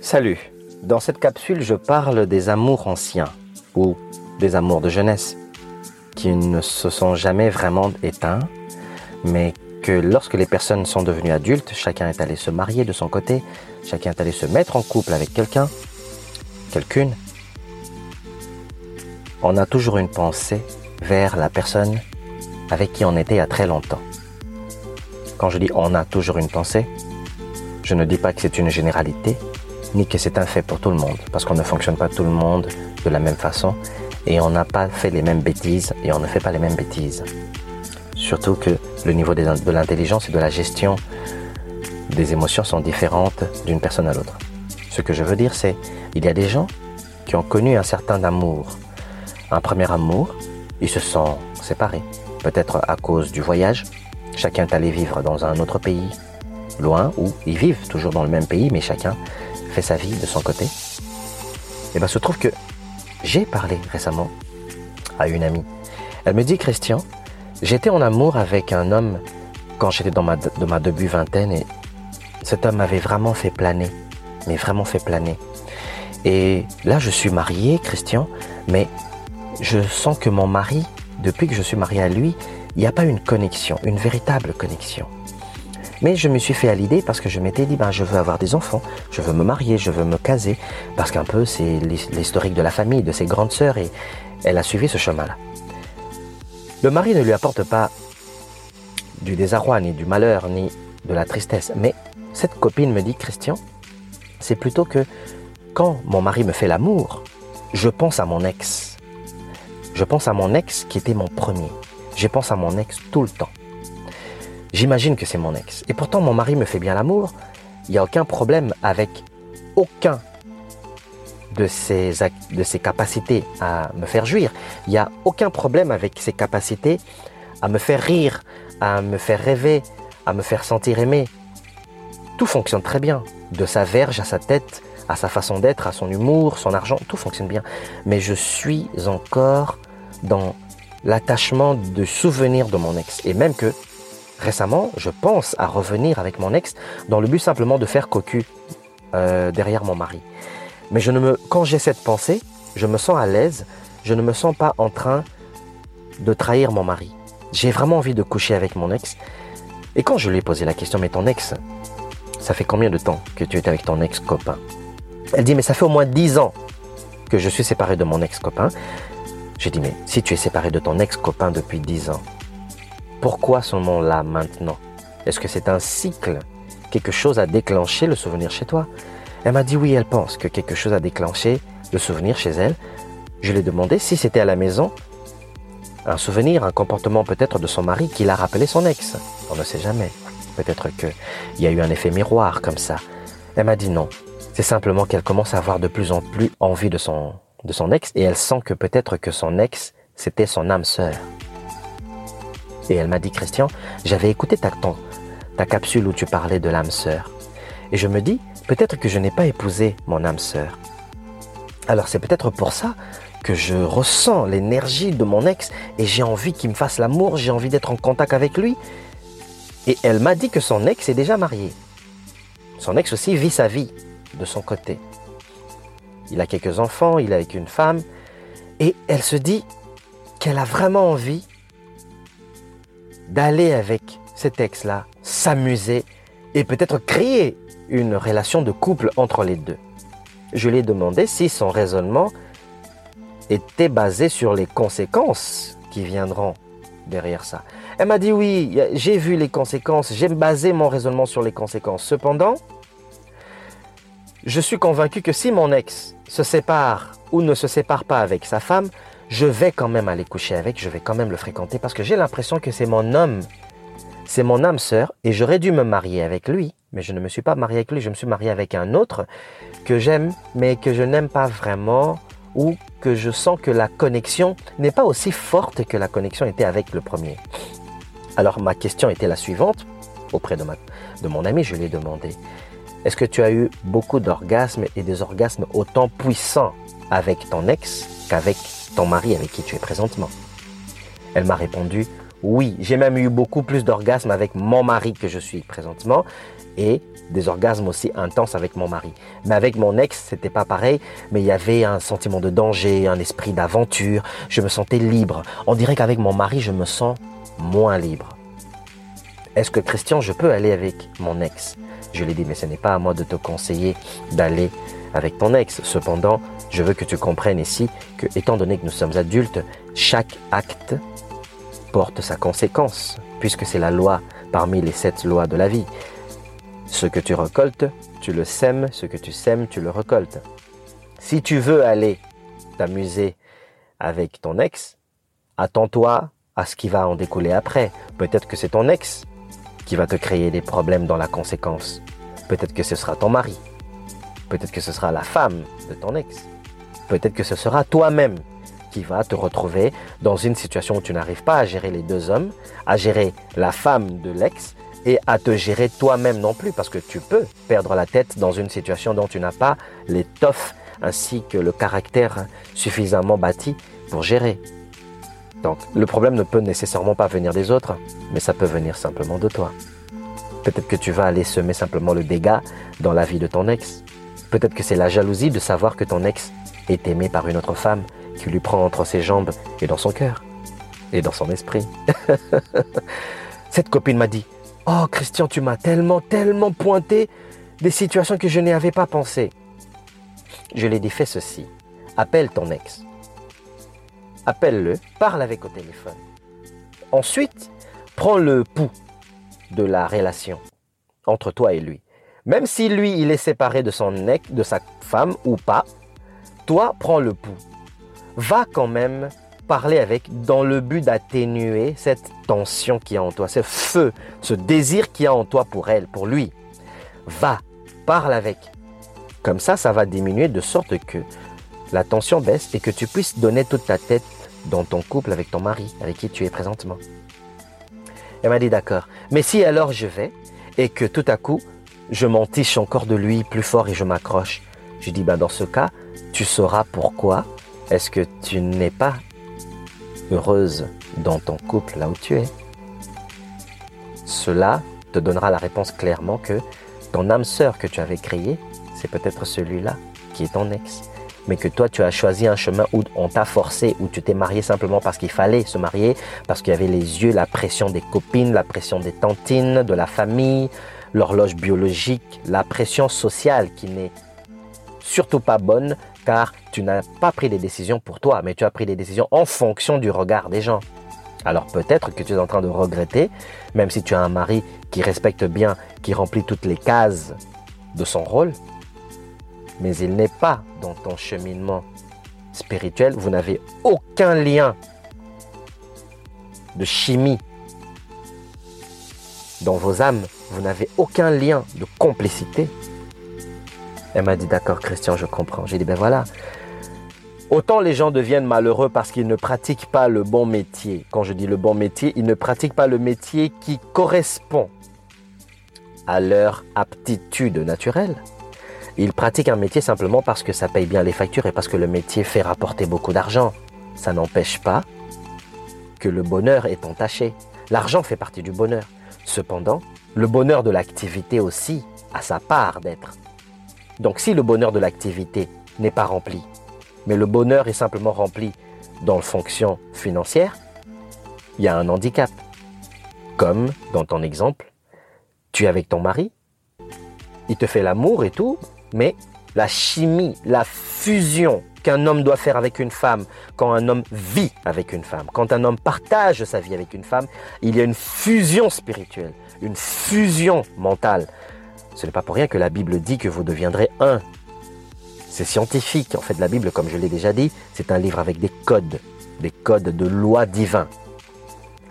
Salut, dans cette capsule je parle des amours anciens ou des amours de jeunesse qui ne se sont jamais vraiment éteints, mais que lorsque les personnes sont devenues adultes, chacun est allé se marier de son côté, chacun est allé se mettre en couple avec quelqu'un, quelqu'une, on a toujours une pensée vers la personne avec qui on était a très longtemps. Quand je dis on a toujours une pensée, je ne dis pas que c'est une généralité, ni que c'est un fait pour tout le monde, parce qu'on ne fonctionne pas tout le monde de la même façon, et on n'a pas fait les mêmes bêtises, et on ne fait pas les mêmes bêtises. Surtout que le niveau de l'intelligence et de la gestion des émotions sont différentes d'une personne à l'autre. Ce que je veux dire, c'est il y a des gens qui ont connu un certain amour, un premier amour, ils se sont séparés, peut-être à cause du voyage. Chacun est allé vivre dans un autre pays, loin, ou ils vivent toujours dans le même pays, mais chacun fait sa vie de son côté. Et bien, se trouve que j'ai parlé récemment à une amie. Elle me dit, Christian, j'étais en amour avec un homme quand j'étais dans ma, ma début vingtaine et cet homme m'avait vraiment fait planer, mais vraiment fait planer. Et là, je suis marié, Christian, mais je sens que mon mari, depuis que je suis marié à lui, il n'y a pas une connexion, une véritable connexion. Mais je me suis fait à l'idée parce que je m'étais dit, ben, je veux avoir des enfants, je veux me marier, je veux me caser, parce qu'un peu c'est l'historique de la famille, de ses grandes sœurs, et elle a suivi ce chemin-là. Le mari ne lui apporte pas du désarroi, ni du malheur, ni de la tristesse, mais cette copine me dit, Christian, c'est plutôt que quand mon mari me fait l'amour, je pense à mon ex. Je pense à mon ex qui était mon premier. Je pense à mon ex tout le temps. J'imagine que c'est mon ex. Et pourtant, mon mari me fait bien l'amour. Il n'y a aucun problème avec aucun de ses, de ses capacités à me faire jouir. Il n'y a aucun problème avec ses capacités à me faire rire, à me faire rêver, à me faire sentir aimé. Tout fonctionne très bien. De sa verge à sa tête, à sa façon d'être, à son humour, son argent, tout fonctionne bien. Mais je suis encore dans l'attachement de souvenirs de mon ex. Et même que récemment, je pense à revenir avec mon ex dans le but simplement de faire cocu euh, derrière mon mari. Mais je ne me, quand j'ai cette pensée, je me sens à l'aise. Je ne me sens pas en train de trahir mon mari. J'ai vraiment envie de coucher avec mon ex. Et quand je lui ai posé la question, mais ton ex, ça fait combien de temps que tu es avec ton ex-copain? Elle dit, mais ça fait au moins dix ans que je suis séparé de mon ex-copain. J'ai dit, mais si tu es séparé de ton ex-copain depuis 10 ans, pourquoi ce moment-là maintenant? Est-ce que c'est un cycle? Quelque chose a déclenché le souvenir chez toi? Elle m'a dit oui, elle pense que quelque chose a déclenché le souvenir chez elle. Je lui ai demandé si c'était à la maison, un souvenir, un comportement peut-être de son mari qui l'a rappelé son ex. On ne sait jamais. Peut-être qu'il y a eu un effet miroir comme ça. Elle m'a dit non. C'est simplement qu'elle commence à avoir de plus en plus envie de son, de son ex et elle sent que peut-être que son ex, c'était son âme sœur. Et elle m'a dit, Christian, j'avais écouté ta, ta capsule où tu parlais de l'âme sœur. Et je me dis, peut-être que je n'ai pas épousé mon âme sœur. Alors c'est peut-être pour ça que je ressens l'énergie de mon ex et j'ai envie qu'il me fasse l'amour, j'ai envie d'être en contact avec lui. Et elle m'a dit que son ex est déjà marié. Son ex aussi vit sa vie de son côté. Il a quelques enfants, il est avec une femme, et elle se dit qu'elle a vraiment envie d'aller avec cet ex-là, s'amuser et peut-être créer une relation de couple entre les deux. Je lui ai demandé si son raisonnement était basé sur les conséquences qui viendront derrière ça. Elle m'a dit oui, j'ai vu les conséquences, j'ai basé mon raisonnement sur les conséquences. Cependant, je suis convaincu que si mon ex se sépare ou ne se sépare pas avec sa femme, je vais quand même aller coucher avec, je vais quand même le fréquenter parce que j'ai l'impression que c'est mon homme, c'est mon âme sœur et j'aurais dû me marier avec lui, mais je ne me suis pas marié avec lui, je me suis marié avec un autre que j'aime mais que je n'aime pas vraiment ou que je sens que la connexion n'est pas aussi forte que la connexion était avec le premier. Alors ma question était la suivante auprès de, de mon ami, je lui ai demandé est-ce que tu as eu beaucoup d'orgasmes et des orgasmes autant puissants avec ton ex qu'avec ton mari avec qui tu es présentement? Elle m'a répondu oui, j'ai même eu beaucoup plus d'orgasmes avec mon mari que je suis présentement et des orgasmes aussi intenses avec mon mari. Mais avec mon ex, c'était pas pareil, mais il y avait un sentiment de danger, un esprit d'aventure, je me sentais libre. On dirait qu'avec mon mari, je me sens moins libre. Est-ce que Christian, je peux aller avec mon ex Je lui ai dit, mais ce n'est pas à moi de te conseiller d'aller avec ton ex. Cependant, je veux que tu comprennes ici que, étant donné que nous sommes adultes, chaque acte porte sa conséquence, puisque c'est la loi parmi les sept lois de la vie. Ce que tu récoltes, tu le sèmes, ce que tu sèmes, tu le récoltes. Si tu veux aller t'amuser avec ton ex, attends-toi à ce qui va en découler après. Peut-être que c'est ton ex qui va te créer des problèmes dans la conséquence. Peut-être que ce sera ton mari. Peut-être que ce sera la femme de ton ex. Peut-être que ce sera toi-même qui va te retrouver dans une situation où tu n'arrives pas à gérer les deux hommes, à gérer la femme de l'ex et à te gérer toi-même non plus, parce que tu peux perdre la tête dans une situation dont tu n'as pas l'étoffe ainsi que le caractère suffisamment bâti pour gérer. Le problème ne peut nécessairement pas venir des autres, mais ça peut venir simplement de toi. Peut-être que tu vas aller semer simplement le dégât dans la vie de ton ex. Peut-être que c'est la jalousie de savoir que ton ex est aimé par une autre femme qui lui prend entre ses jambes et dans son cœur et dans son esprit. Cette copine m'a dit, Oh Christian, tu m'as tellement, tellement pointé des situations que je n'y avais pas pensé. Je lui ai dit, fais ceci. Appelle ton ex. Appelle-le, parle avec au téléphone. Ensuite, prends le pouls de la relation entre toi et lui. Même si lui, il est séparé de son de sa femme ou pas, toi, prends le pouls. Va quand même parler avec dans le but d'atténuer cette tension qu'il y a en toi, ce feu, ce désir qu'il y a en toi pour elle, pour lui. Va, parle avec. Comme ça, ça va diminuer de sorte que la tension baisse et que tu puisses donner toute ta tête dans ton couple avec ton mari, avec qui tu es présentement. Elle m'a dit d'accord. Mais si alors je vais et que tout à coup, je m'entiche encore de lui plus fort et je m'accroche, je dis, ben dans ce cas, tu sauras pourquoi est-ce que tu n'es pas heureuse dans ton couple là où tu es. Cela te donnera la réponse clairement que ton âme sœur que tu avais créée, c'est peut-être celui-là qui est ton ex. Mais que toi, tu as choisi un chemin où on t'a forcé, où tu t'es marié simplement parce qu'il fallait se marier, parce qu'il y avait les yeux, la pression des copines, la pression des tantines, de la famille, l'horloge biologique, la pression sociale qui n'est surtout pas bonne car tu n'as pas pris des décisions pour toi, mais tu as pris des décisions en fonction du regard des gens. Alors peut-être que tu es en train de regretter, même si tu as un mari qui respecte bien, qui remplit toutes les cases de son rôle, mais il n'est pas dans ton cheminement spirituel, vous n'avez aucun lien de chimie dans vos âmes, vous n'avez aucun lien de complicité elle m'a dit d'accord Christian, je comprends. J'ai dit ben voilà. Autant les gens deviennent malheureux parce qu'ils ne pratiquent pas le bon métier. Quand je dis le bon métier, ils ne pratiquent pas le métier qui correspond à leur aptitude naturelle. Ils pratiquent un métier simplement parce que ça paye bien les factures et parce que le métier fait rapporter beaucoup d'argent. Ça n'empêche pas que le bonheur est entaché. L'argent fait partie du bonheur. Cependant, le bonheur de l'activité aussi a sa part d'être. Donc si le bonheur de l'activité n'est pas rempli, mais le bonheur est simplement rempli dans le fonction financière, il y a un handicap. Comme dans ton exemple, tu es avec ton mari, il te fait l'amour et tout, mais la chimie, la fusion qu'un homme doit faire avec une femme, quand un homme vit avec une femme, quand un homme partage sa vie avec une femme, il y a une fusion spirituelle, une fusion mentale. Ce n'est pas pour rien que la Bible dit que vous deviendrez un. C'est scientifique. En fait, la Bible, comme je l'ai déjà dit, c'est un livre avec des codes, des codes de lois divins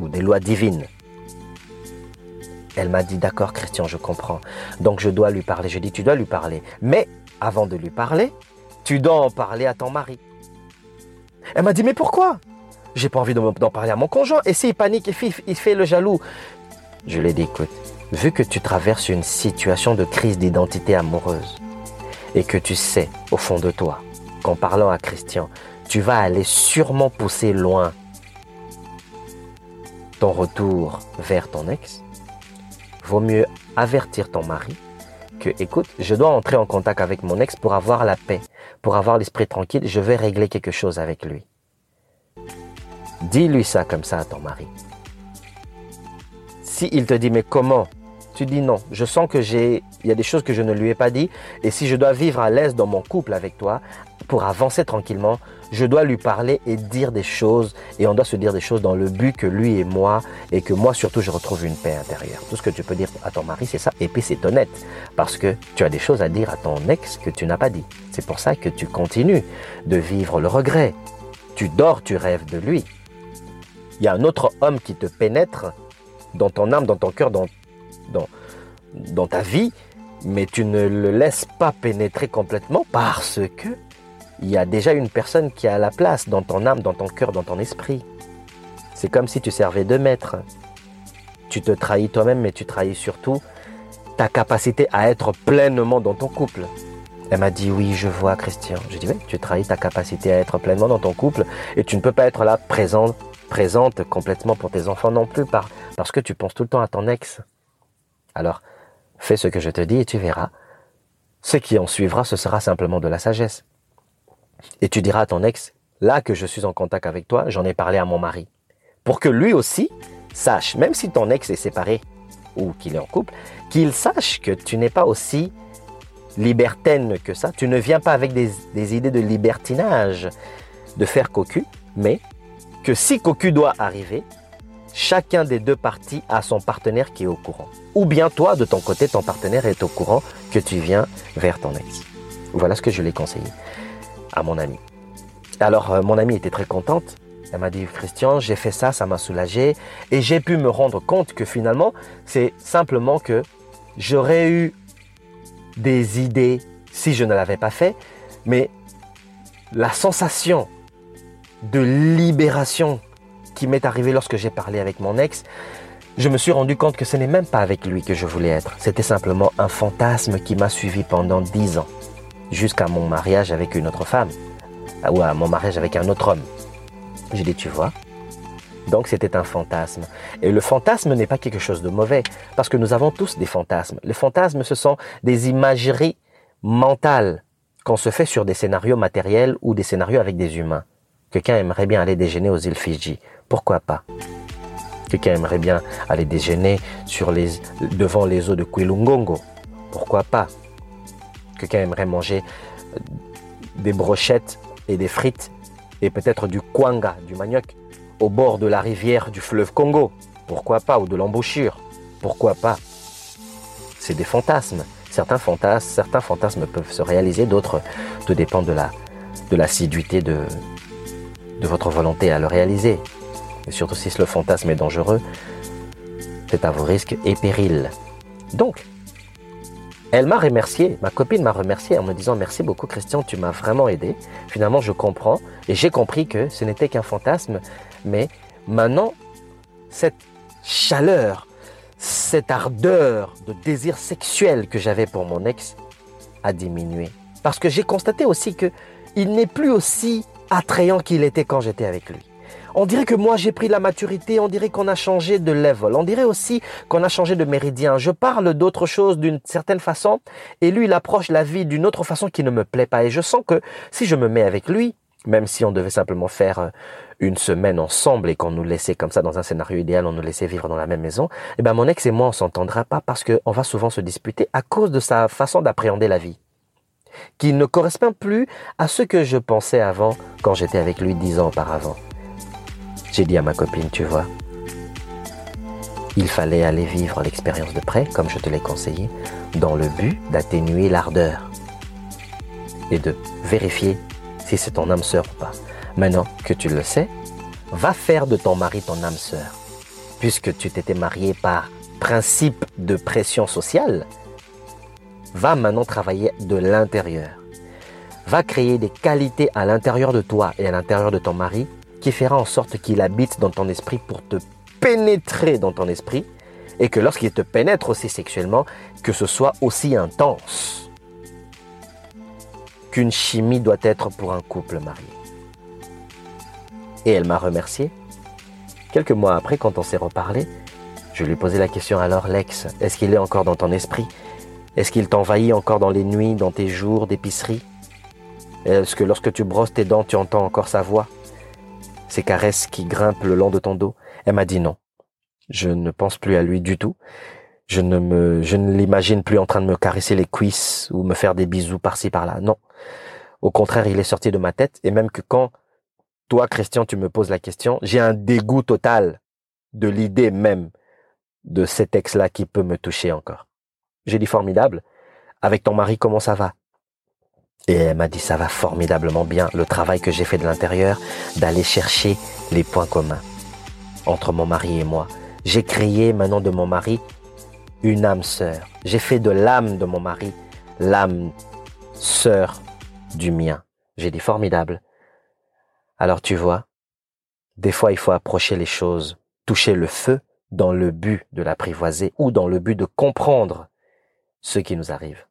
ou des lois divines. Elle m'a dit, d'accord Christian, je comprends. Donc je dois lui parler. Je dis, tu dois lui parler. Mais avant de lui parler, tu dois en parler à ton mari. Elle m'a dit, mais pourquoi? J'ai pas envie d'en parler à mon conjoint. Et s'il panique et il fait le jaloux Je lui ai dit, écoute, vu que tu traverses une situation de crise d'identité amoureuse et que tu sais au fond de toi qu'en parlant à Christian, tu vas aller sûrement pousser loin ton retour vers ton ex, vaut mieux avertir ton mari que, écoute, je dois entrer en contact avec mon ex pour avoir la paix, pour avoir l'esprit tranquille, je vais régler quelque chose avec lui. Dis-lui ça comme ça à ton mari. Si il te dit mais comment? Tu dis non, je sens que j'ai il y a des choses que je ne lui ai pas dit et si je dois vivre à l'aise dans mon couple avec toi avancer tranquillement, je dois lui parler et dire des choses et on doit se dire des choses dans le but que lui et moi et que moi surtout je retrouve une paix intérieure. Tout ce que tu peux dire à ton mari c'est ça et puis c'est honnête parce que tu as des choses à dire à ton ex que tu n'as pas dit. C'est pour ça que tu continues de vivre le regret. Tu dors, tu rêves de lui. Il y a un autre homme qui te pénètre dans ton âme, dans ton cœur, dans, dans, dans ta vie, mais tu ne le laisses pas pénétrer complètement parce que il y a déjà une personne qui a la place dans ton âme, dans ton cœur, dans ton esprit. C'est comme si tu servais de maître. Tu te trahis toi-même, mais tu trahis surtout ta capacité à être pleinement dans ton couple. Elle m'a dit oui, je vois Christian. Je dis oui, tu trahis ta capacité à être pleinement dans ton couple et tu ne peux pas être là présente, présente complètement pour tes enfants non plus parce que tu penses tout le temps à ton ex. Alors, fais ce que je te dis et tu verras. Ce qui en suivra, ce sera simplement de la sagesse. Et tu diras à ton ex, là que je suis en contact avec toi, j'en ai parlé à mon mari. Pour que lui aussi sache, même si ton ex est séparé ou qu'il est en couple, qu'il sache que tu n'es pas aussi libertaine que ça. Tu ne viens pas avec des, idées de libertinage, de faire cocu, mais que si cocu doit arriver, chacun des deux parties a son partenaire qui est au courant. Ou bien toi, de ton côté, ton partenaire est au courant que tu viens vers ton ex. Voilà ce que je l'ai conseillé à mon ami. Alors, euh, mon amie était très contente. Elle m'a dit, Christian, j'ai fait ça, ça m'a soulagé. Et j'ai pu me rendre compte que finalement, c'est simplement que j'aurais eu des idées si je ne l'avais pas fait. Mais la sensation de libération qui m'est arrivée lorsque j'ai parlé avec mon ex, je me suis rendu compte que ce n'est même pas avec lui que je voulais être. C'était simplement un fantasme qui m'a suivi pendant dix ans jusqu'à mon mariage avec une autre femme, ou à mon mariage avec un autre homme. J'ai dit, tu vois, donc c'était un fantasme. Et le fantasme n'est pas quelque chose de mauvais, parce que nous avons tous des fantasmes. Les fantasmes, ce sont des imageries mentales qu'on se fait sur des scénarios matériels ou des scénarios avec des humains. Quelqu'un aimerait bien aller déjeuner aux îles Fidji. Pourquoi pas? Quelqu'un aimerait bien aller déjeuner devant les eaux de Kwilungongo. Pourquoi pas? Quelqu'un aimerait manger euh, des brochettes et des frites et peut-être du kwanga, du manioc, au bord de la rivière du fleuve Congo. Pourquoi pas Ou de l'embouchure. Pourquoi pas C'est des fantasmes. Certains fantasmes, peuvent se réaliser, d'autres, tout dépend de la de l'assiduité de, de votre volonté à le réaliser. Et surtout si le fantasme est dangereux, c'est à vos risques et périls. Donc, elle m'a remercié, ma copine m'a remercié en me disant merci beaucoup Christian, tu m'as vraiment aidé. Finalement, je comprends et j'ai compris que ce n'était qu'un fantasme, mais maintenant, cette chaleur, cette ardeur de désir sexuel que j'avais pour mon ex a diminué. Parce que j'ai constaté aussi que il n'est plus aussi attrayant qu'il était quand j'étais avec lui. On dirait que moi j'ai pris la maturité, on dirait qu'on a changé de level, on dirait aussi qu'on a changé de méridien. Je parle d'autre chose d'une certaine façon et lui il approche la vie d'une autre façon qui ne me plaît pas. Et je sens que si je me mets avec lui, même si on devait simplement faire euh, une semaine ensemble et qu'on nous laissait comme ça dans un scénario idéal, on nous laissait vivre dans la même maison, eh ben mon ex et moi on s'entendra pas parce qu'on va souvent se disputer à cause de sa façon d'appréhender la vie qui ne correspond plus à ce que je pensais avant quand j'étais avec lui dix ans auparavant. J'ai dit à ma copine, tu vois, il fallait aller vivre l'expérience de près, comme je te l'ai conseillé, dans le but d'atténuer l'ardeur et de vérifier si c'est ton âme sœur ou pas. Maintenant que tu le sais, va faire de ton mari ton âme sœur. Puisque tu t'étais marié par principe de pression sociale, va maintenant travailler de l'intérieur. Va créer des qualités à l'intérieur de toi et à l'intérieur de ton mari qui fera en sorte qu'il habite dans ton esprit pour te pénétrer dans ton esprit et que lorsqu'il te pénètre aussi sexuellement, que ce soit aussi intense qu'une chimie doit être pour un couple marié. Et elle m'a remercié. Quelques mois après, quand on s'est reparlé, Je lui posais la question alors, Lex, est-ce qu'il est encore dans ton esprit? Est-ce qu'il t'envahit encore dans les nuits, dans tes jours d'épicerie? Est-ce que lorsque tu brosses tes dents, tu entends encore sa voix? Ses caresses qui grimpent le long de ton dos Elle m'a dit non. Je ne pense plus à lui du tout. Je ne me, je ne l'imagine plus en train de me caresser les cuisses ou me faire des bisous par-ci par-là. Non. Au contraire, il est sorti de ma tête et même que quand toi, Christian, tu me poses la question, j'ai un dégoût total de l'idée même de cet ex-là qui peut me toucher encore. J'ai dit formidable. Avec ton mari, comment ça va? Et elle m'a dit ça va formidablement bien. Le travail que j'ai fait de l'intérieur, d'aller chercher les points communs entre mon mari et moi. J'ai créé maintenant de mon mari une âme sœur. J'ai fait de l'âme de mon mari l'âme sœur du mien. J'ai dit formidable. Alors tu vois, des fois il faut approcher les choses, toucher le feu dans le but de l'apprivoiser ou dans le but de comprendre ce qui nous arrive.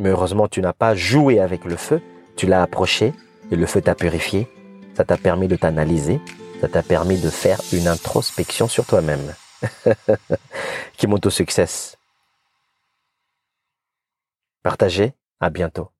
Mais heureusement, tu n'as pas joué avec le feu, tu l'as approché et le feu t'a purifié, ça t'a permis de t'analyser, ça t'a permis de faire une introspection sur toi-même. Qui monte au succès. Partagez, à bientôt.